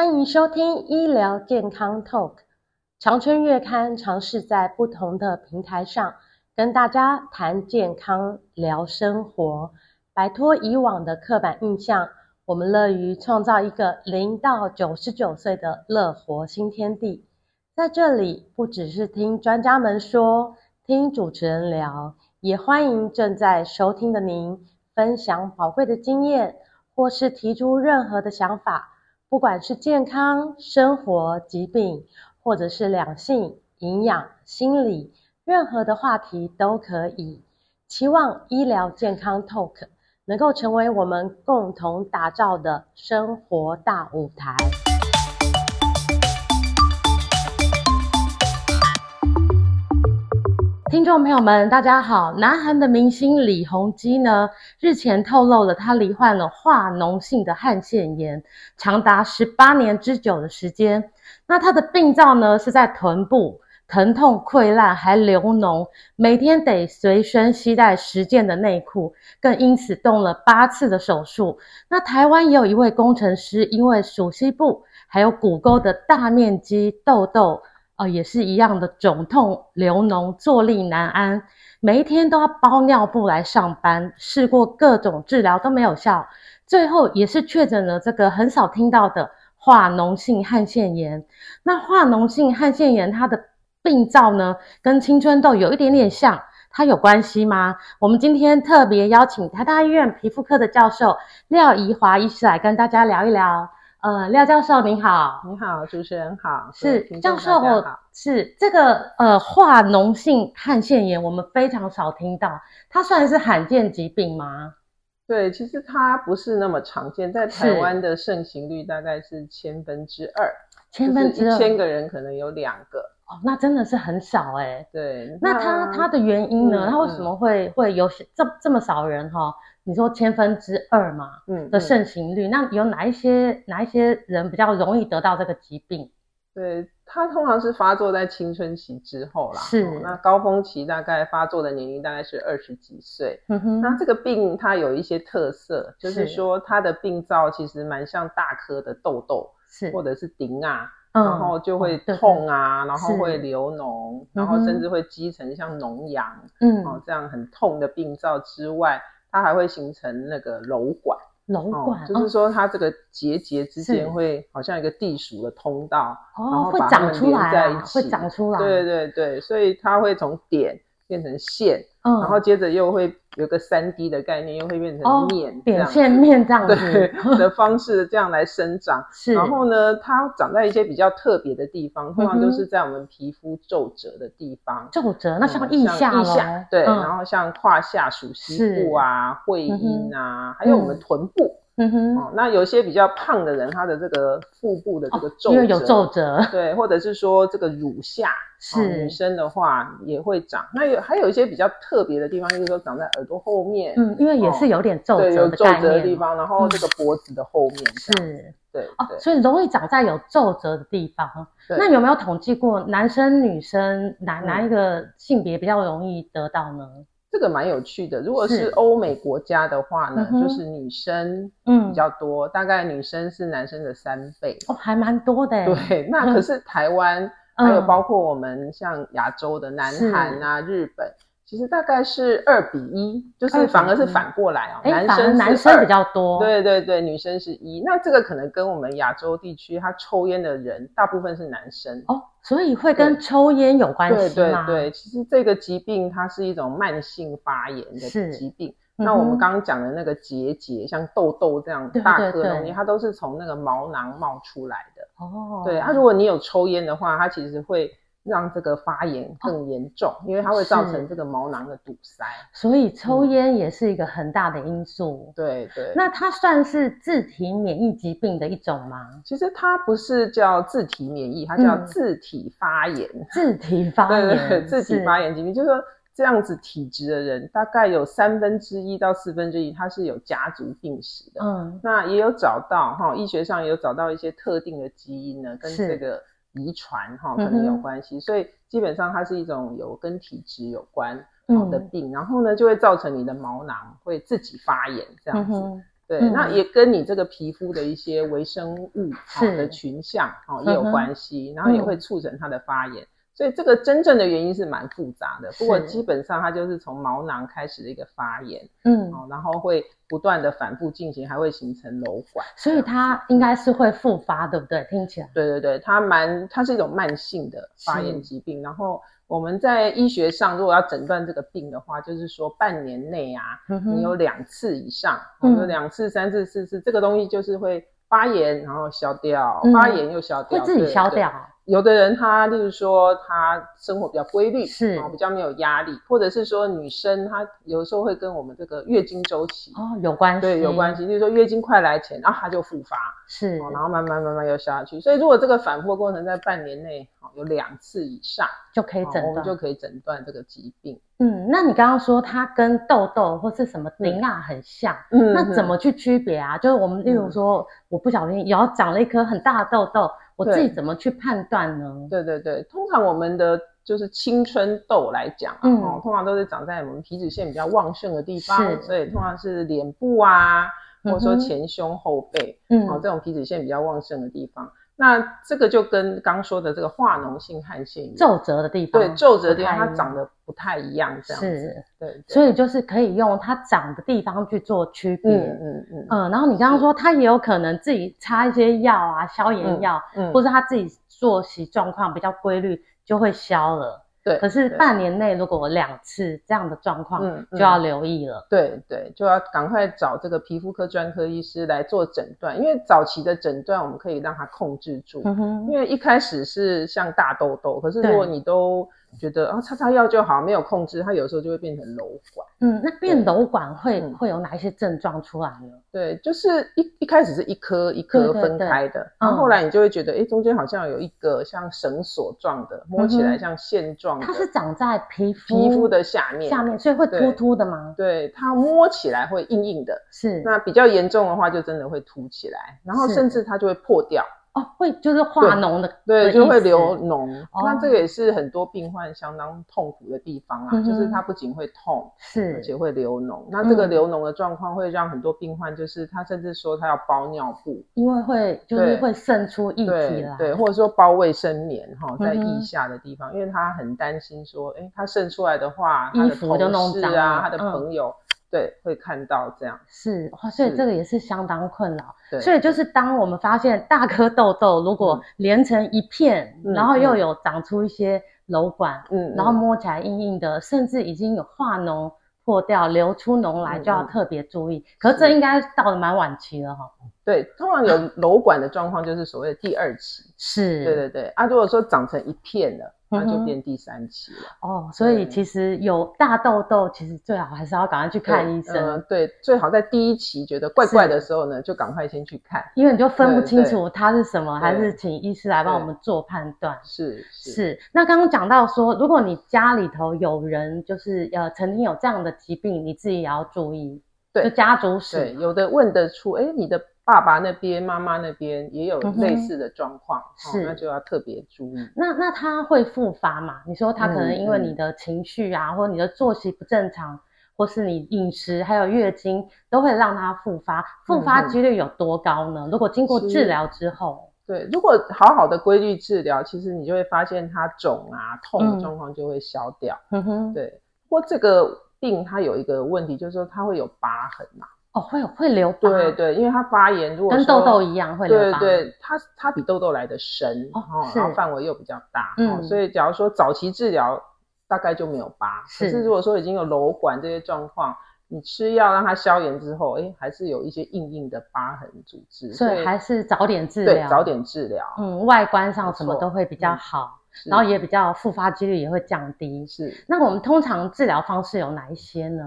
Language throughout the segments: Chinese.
欢迎收听医疗健康 Talk。长春月刊尝试在不同的平台上跟大家谈健康、聊生活，摆脱以往的刻板印象。我们乐于创造一个零到九十九岁的乐活新天地。在这里，不只是听专家们说，听主持人聊，也欢迎正在收听的您分享宝贵的经验，或是提出任何的想法。不管是健康、生活、疾病，或者是两性、营养、心理，任何的话题都可以。期望医疗健康 Talk 能够成为我们共同打造的生活大舞台。听众朋友们，大家好！南韩的明星李弘基呢，日前透露了他罹患了化脓性的汗腺炎，长达十八年之久的时间。那他的病灶呢是在臀部，疼痛溃烂还流脓，每天得随身携带十件的内裤，更因此动了八次的手术。那台湾也有一位工程师，因为鼠蹊部还有骨沟的大面积痘痘。哦，也是一样的肿痛、流脓、坐立难安，每一天都要包尿布来上班，试过各种治疗都没有效，最后也是确诊了这个很少听到的化脓性汗腺炎。那化脓性汗腺炎它的病灶呢，跟青春痘有一点点像，它有关系吗？我们今天特别邀请台大医院皮肤科的教授廖宜华医师来跟大家聊一聊。呃，廖教授您好，你好，主持人好，是教授是这个呃化脓性汗腺炎，我们非常少听到，它算是罕见疾病吗？对，其实它不是那么常见，在台湾的盛行率大概是千分之二，千分之二，一千个人可能有两个。哦，那真的是很少哎、欸。对，那他他的原因呢？它、嗯、为什么会、嗯、会有这这么少人哈？你说千分之二嘛，嗯，的盛行率，嗯、那有哪一些哪一些人比较容易得到这个疾病？对，它通常是发作在青春期之后啦。是，哦、那高峰期大概发作的年龄大概是二十几岁。嗯哼，那这个病它有一些特色，就是说它的病灶其实蛮像大颗的痘痘，是，或者是顶啊。然后就会痛啊，嗯、然后会流脓，然后甚至会积成像脓疡，嗯，哦，这样很痛的病灶之外，它还会形成那个瘘管，瘘管、哦，就是说它这个结节之间会好像一个地鼠的通道，然后把它们连在一起，会长出来，对对对，所以它会从点变成线。嗯，然后接着又会有个三 D 的概念，又会变成面，哦、点线面这样子对的方式，这样来生长。是，然后呢，它长在一些比较特别的地方，通常都是在我们皮肤皱褶的地方。皱褶，那像腋下吗？嗯、对、嗯，然后像胯下、属膝部啊、会阴啊、嗯，还有我们臀部。嗯哼，哦，那有些比较胖的人，他的这个腹部的这个皱因为有皱褶，对，或者是说这个乳下，是、哦、女生的话也会长。那有还有一些比较特别的地方，就是说长在耳朵后面，嗯，因为也是有点皱褶、哦，对，有皱褶的地方，然后这个脖子的后面是，对，哦，所以容易长在有皱褶的地方。那有没有统计过男生女生哪哪一个性别比较容易得到呢？这个蛮有趣的，如果是欧美国家的话呢，是就是女生嗯比较多，嗯，大概女生是男生的三倍。哦，还蛮多的。对，那可是台湾，嗯，还有包括我们像亚洲的南韩啊、日本。其实大概是二比一，就是反而是反过来哦，男生男生比较多，对对对，女生是一。那这个可能跟我们亚洲地区他抽烟的人大部分是男生哦，所以会跟抽烟有关系吗？对对对，其实这个疾病它是一种慢性发炎的疾病。那我们刚刚讲的那个结节，像痘痘这样大颗的东西，它都是从那个毛囊冒出来的哦。对啊，如果你有抽烟的话，它其实会。让这个发炎更严重，哦，因为它会造成这个毛囊的堵塞，所以抽烟也是一个很大的因素。嗯、对对，那它算是自体免疫疾病的一种吗？其实它不是叫自体免疫，它叫自体发炎。嗯、自体发炎，对对对，自体发炎疾病，就是说这样子体质的人，大概有三分之一到四分之一，它是有家族病史的。嗯，那也有找到哈，医学上也有找到一些特定的基因呢，跟这个。遗传哈可能有关系、嗯，所以基本上它是一种有跟体质有关的病、嗯，然后呢就会造成你的毛囊会自己发炎这样子。嗯、对，嗯、那也跟你这个皮肤的一些微生物好的群像哦也有关系，然后也会促成它的发炎。嗯所以这个真正的原因是蛮复杂的，不过基本上它就是从毛囊开始的一个发炎，嗯，然后会不断的反复进行，还会形成瘘管，所以它应该是会复发，对不对？听起来，对对对，它蛮，它是一种慢性的发炎疾病。然后我们在医学上，如果要诊断这个病的话，就是说半年内啊，嗯、你有两次以上，有两次、三次、四次，这个东西就是会发炎，然后消掉，发炎又消掉，会自己消掉。有的人他例如说他生活比较规律，是比较没有压力，或者是说女生她有时候会跟我们这个月经周期哦有关系，对，有关系。就是说月经快来前，然后她就复发，是，然后慢慢慢慢又消下去。所以如果这个反复过程在半年内有两次以上，就可以诊断，我们就可以诊断这个疾病。嗯，那你刚刚说它跟痘痘或是什么铃啊很像，嗯，那怎么去区别啊？就是我们例如说，我不小心然后长了一颗很大的痘痘。我自己怎么去判断呢？对对对，通常我们的就是青春痘来讲，嗯，通常都是长在我们皮脂腺比较旺盛的地方，是。所以通常是脸部啊，或者说前胸后背，嗯，哦，这种皮脂腺比较旺盛的地方。那这个就跟刚说的这个化脓性汗腺皱褶的地方，对，皱褶的地方它长得不太一样，这样子，是。对，所以就是可以用它长的地方去做区别，嗯嗯嗯，嗯，然后你刚刚说它也有可能自己擦一些药啊，消炎药，嗯，或者他自己作息状况比较规律，就会消了。对，可是半年内如果两次这样的状况，嗯，就要留意了。对对，就要赶快找这个皮肤科专科医师来做诊断，因为早期的诊断我们可以让它控制住。嗯哼，因为一开始是像大痘痘，可是如果你都觉得啊，擦擦药就好，没有控制，它有时候就会变成瘘管。嗯，那变瘘管会会有哪一些症状出来呢？对，就是一一开始是一颗一颗分开的，然后后来你就会觉得，哎，中间好像有一个像绳索状的，摸起来像线状的。它是长在皮肤皮肤的下面，下面，所以会凸凸的吗？对，它摸起来会硬硬的。是，那比较严重的话，就真的会凸起来，然后甚至它就会破掉。哦，会就是化脓的，对，就会流脓。哦、那这个也是很多病患相当痛苦的地方啊，嗯、就是它不仅会痛，是，而且会流脓。那这个流脓的状况会让很多病患，就是他甚至说他要包尿布，因为会就是会渗出液体来，对，或者说包卫生棉哈，在腋下的地方，嗯、因为他很担心说，哎，他渗出来的话，他的同事啊，他的朋友。嗯对，会看到这样是，所以这个也是相当困扰。对，所以就是当我们发现大颗痘痘如果连成一片，然后又有长出一些瘘管，嗯，然后摸起来硬硬的，甚至已经有化脓破掉，流出脓来，就要特别注意。可是这应该到了蛮晚期了哈。对，通常有 瘘管的状况就是所谓的第二期。是，对对对。啊，如果说长成一片了。那就变第三期了哦，所以其实有大痘痘，其实最好还是要赶快去看医生。嗯，对，最好在第一期觉得怪怪的时候呢，就赶快先去看，因为你就分不清楚它是什么，还是请医师来帮我们做判断。是是。那刚刚讲到说，如果你家里头有人就是呃曾经有这样的疾病，你自己也要注意，对，就家族史。对，有的问得出，哎，你的。爸爸那边、妈妈那边也有类似的状况，是、嗯哦、那就要特别注意。那那他会复发吗？你说他可能因为你的情绪啊，或者你的作息不正常，或是你饮食还有月经，都会让他复发。复发几率有多高呢？嗯、如果经过治疗之后，对，如果好好的规律治疗，其实你就会发现它肿啊、痛的状况就会消掉。嗯哼，对。不过这个病它有一个问题，就是说它会有疤痕嘛。哦，会有会留疤，对对，因为它发炎，如果跟痘痘一样会留疤，对对，它它比痘痘来的深哦，然后范围又比较大，嗯，所以假如说早期治疗大概就没有疤，可是如果说已经有瘘管这些状况，你吃药让它消炎之后，哎，还是有一些硬硬的疤痕组织，所以还是早点治疗，早点治疗，嗯，外观上什么都会比较好，然后也比较复发几率也会降低，是。那我们通常治疗方式有哪一些呢？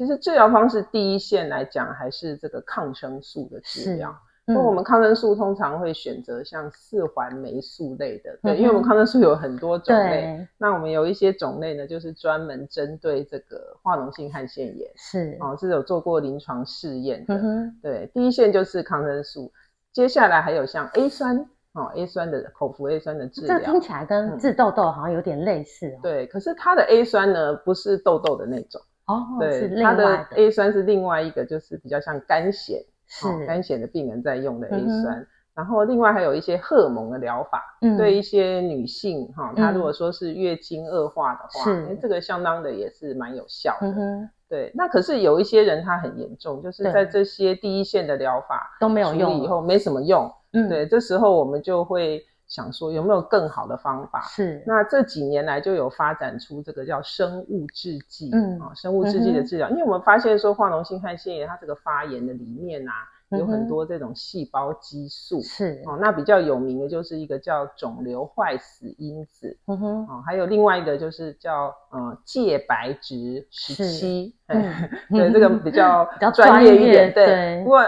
其实治疗方式第一线来讲，还是这个抗生素的治疗。那、嗯、我们抗生素通常会选择像四环霉素类的，对，嗯、因为我们抗生素有很多种类。对那我们有一些种类呢，就是专门针对这个化脓性汗腺炎，是哦，是有做过临床试验的。对，第一线就是抗生素，接下来还有像 A 酸哦，A 酸的口服 A 酸的治疗，这听起来跟治痘痘好像有点类似、哦嗯。对，可是它的 A 酸呢，不是痘痘的那种。哦，对，它的 A 酸是另外一个，就是比较像肝癣，是干癬的病人在用的 A 酸。嗯然后另外还有一些荷尔蒙的疗法，嗯，对一些女性哈，她如果说是月经恶化的话，是，这个相当的也是蛮有效的。嗯，对。那可是有一些人他很严重，就是在这些第一线的疗法都没有用，以后没什么用。嗯，对，这时候我们就会想说有没有更好的方法？是。那这几年来就有发展出这个叫生物制剂，嗯啊，生物制剂的治疗，因为我们发现说化脓性汗腺炎它这个发炎的里面啊。有很多这种细胞激素是哦，那比较有名的就是一个叫肿瘤坏死因子，嗯哼，哦，还有另外一个就是叫呃介白质十七，嗯，对，这个比较 比较专业一点，对。不过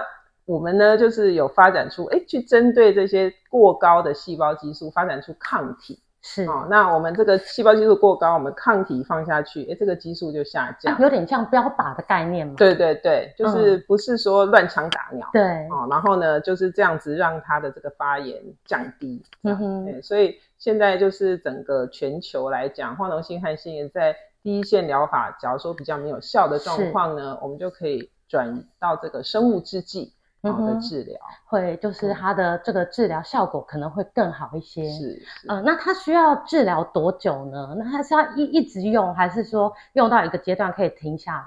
我们呢，就是有发展出，哎，去针对这些过高的细胞激素，发展出抗体。是哦，那我们这个细胞激素过高，我们抗体放下去，哎，这个激素就下降，有点像标靶的概念嘛。对对对，就是不是说乱枪打鸟。对哦，然后呢，就是这样子让它的这个发炎降低。嗯哼，所以现在就是整个全球来讲，化脓性汗腺炎在第一线疗法，假如说比较没有效的状况呢，我们就可以转移到这个生物制剂。好的治疗、嗯、会就是它的这个治疗效果可能会更好一些。是，是，呃，那它需要治疗多久呢？那它是要一一直用，还是说用到一个阶段可以停下来？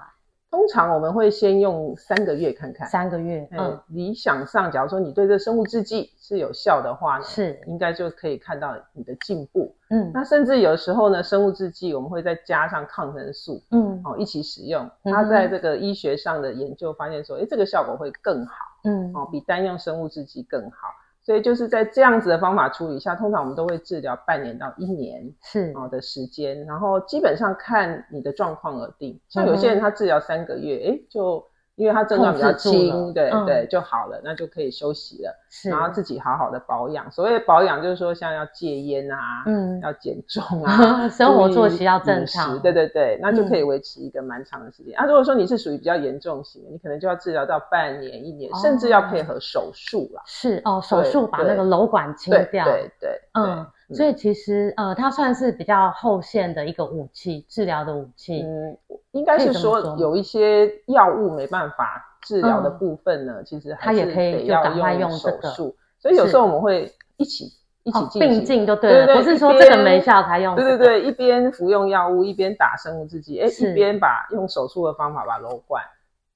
通常我们会先用三个月看看，三个月，嗯，理想上，假如说你对这生物制剂是有效的话呢，是应该就可以看到你的进步，嗯，那甚至有时候呢，生物制剂我们会再加上抗生素，嗯，哦，一起使用，它在这个医学上的研究发现说，哎，这个效果会更好，嗯，哦，比单用生物制剂更好。所以就是在这样子的方法处理下，通常我们都会治疗半年到一年是哦的时间，然后基本上看你的状况而定。像有些人他治疗三个月，诶就。因为它症状比较轻，对、嗯、对就好了，那就可以休息了，然后自己好好的保养。所谓保养，就是说像要戒烟啊，嗯，要减重啊，生活作息要正常，对对对，那就可以维持一个蛮长的时间。嗯、啊，如果说你是属于比较严重型的，你可能就要治疗到半年、一年，哦、甚至要配合手术了。是哦，手术把那个瘘管清掉，对对，对，对，嗯。所以其实呃，它算是比较后线的一个武器，治疗的武器。嗯，应该是说有一些药物没办法治疗的部分呢，嗯、其实还是得要用手术。所以有时候我们会一起一起进行、哦、并进就对了，对对对，不是说这个没效才用、这个。对对对，一边服用药物，一边打生物制剂，哎，一边把用手术的方法把瘘管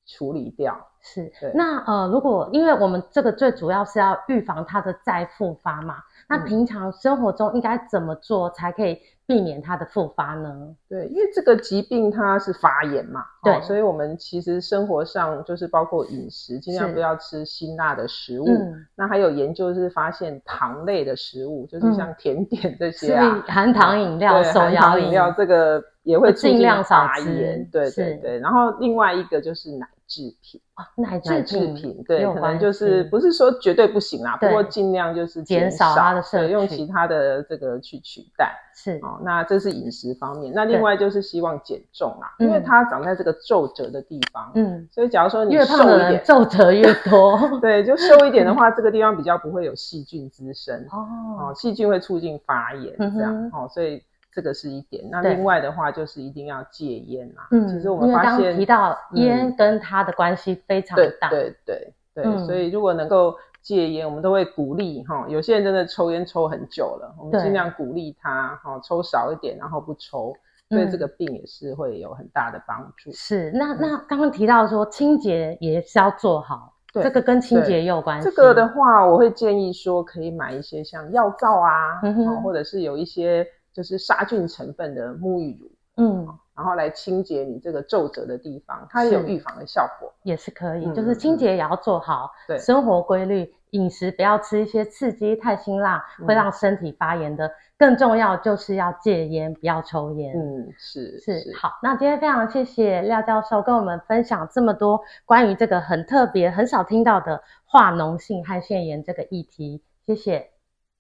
处理掉。是，对那呃，如果因为我们这个最主要是要预防它的再复发嘛。那平常生活中应该怎么做才可以避免它的复发呢？对，因为这个疾病它是发炎嘛，对、哦，所以我们其实生活上就是包括饮食，尽量不要吃辛辣的食物。嗯，那还有研究是发现糖类的食物，就是像甜点这些啊，含糖饮料、手摇饮料，这个也会尽量少吃。对对对，然后另外一个就是奶。制品啊，奶制品，品对，可能就是不是说绝对不行啦，不过尽量就是减少它的摄取，用其他的这个去取代。是哦，那这是饮食方面。那另外就是希望减重啦，因为它长在这个皱褶的地方，嗯，所以假如说你瘦一点，皱褶越多，对，就瘦一点的话，这个地方比较不会有细菌滋生哦，细菌会促进发炎这样哦，所以。这个是一点，那另外的话就是一定要戒烟啊。嗯，其实我们发现提到烟跟它的关系非常大。对对对对，所以如果能够戒烟，我们都会鼓励哈。有些人真的抽烟抽很久了，我们尽量鼓励他哈，抽少一点，然后不抽，对这个病也是会有很大的帮助。是，那那刚刚提到说清洁也是要做好，这个跟清洁也有关系。这个的话，我会建议说可以买一些像药皂啊，或者是有一些。就是杀菌成分的沐浴乳，嗯，然后来清洁你这个皱褶的地方，它也有预防的效果，也是可以。嗯、就是清洁也要做好，对，生活规律，饮食不要吃一些刺激太辛辣，会让身体发炎的。嗯、更重要就是要戒烟，不要抽烟。嗯，是是，是好。那今天非常谢谢廖教授跟我们分享这么多关于这个很特别、很少听到的化脓性汗腺炎这个议题，谢谢。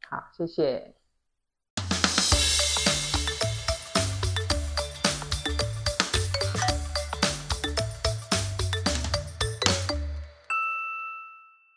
好，谢谢。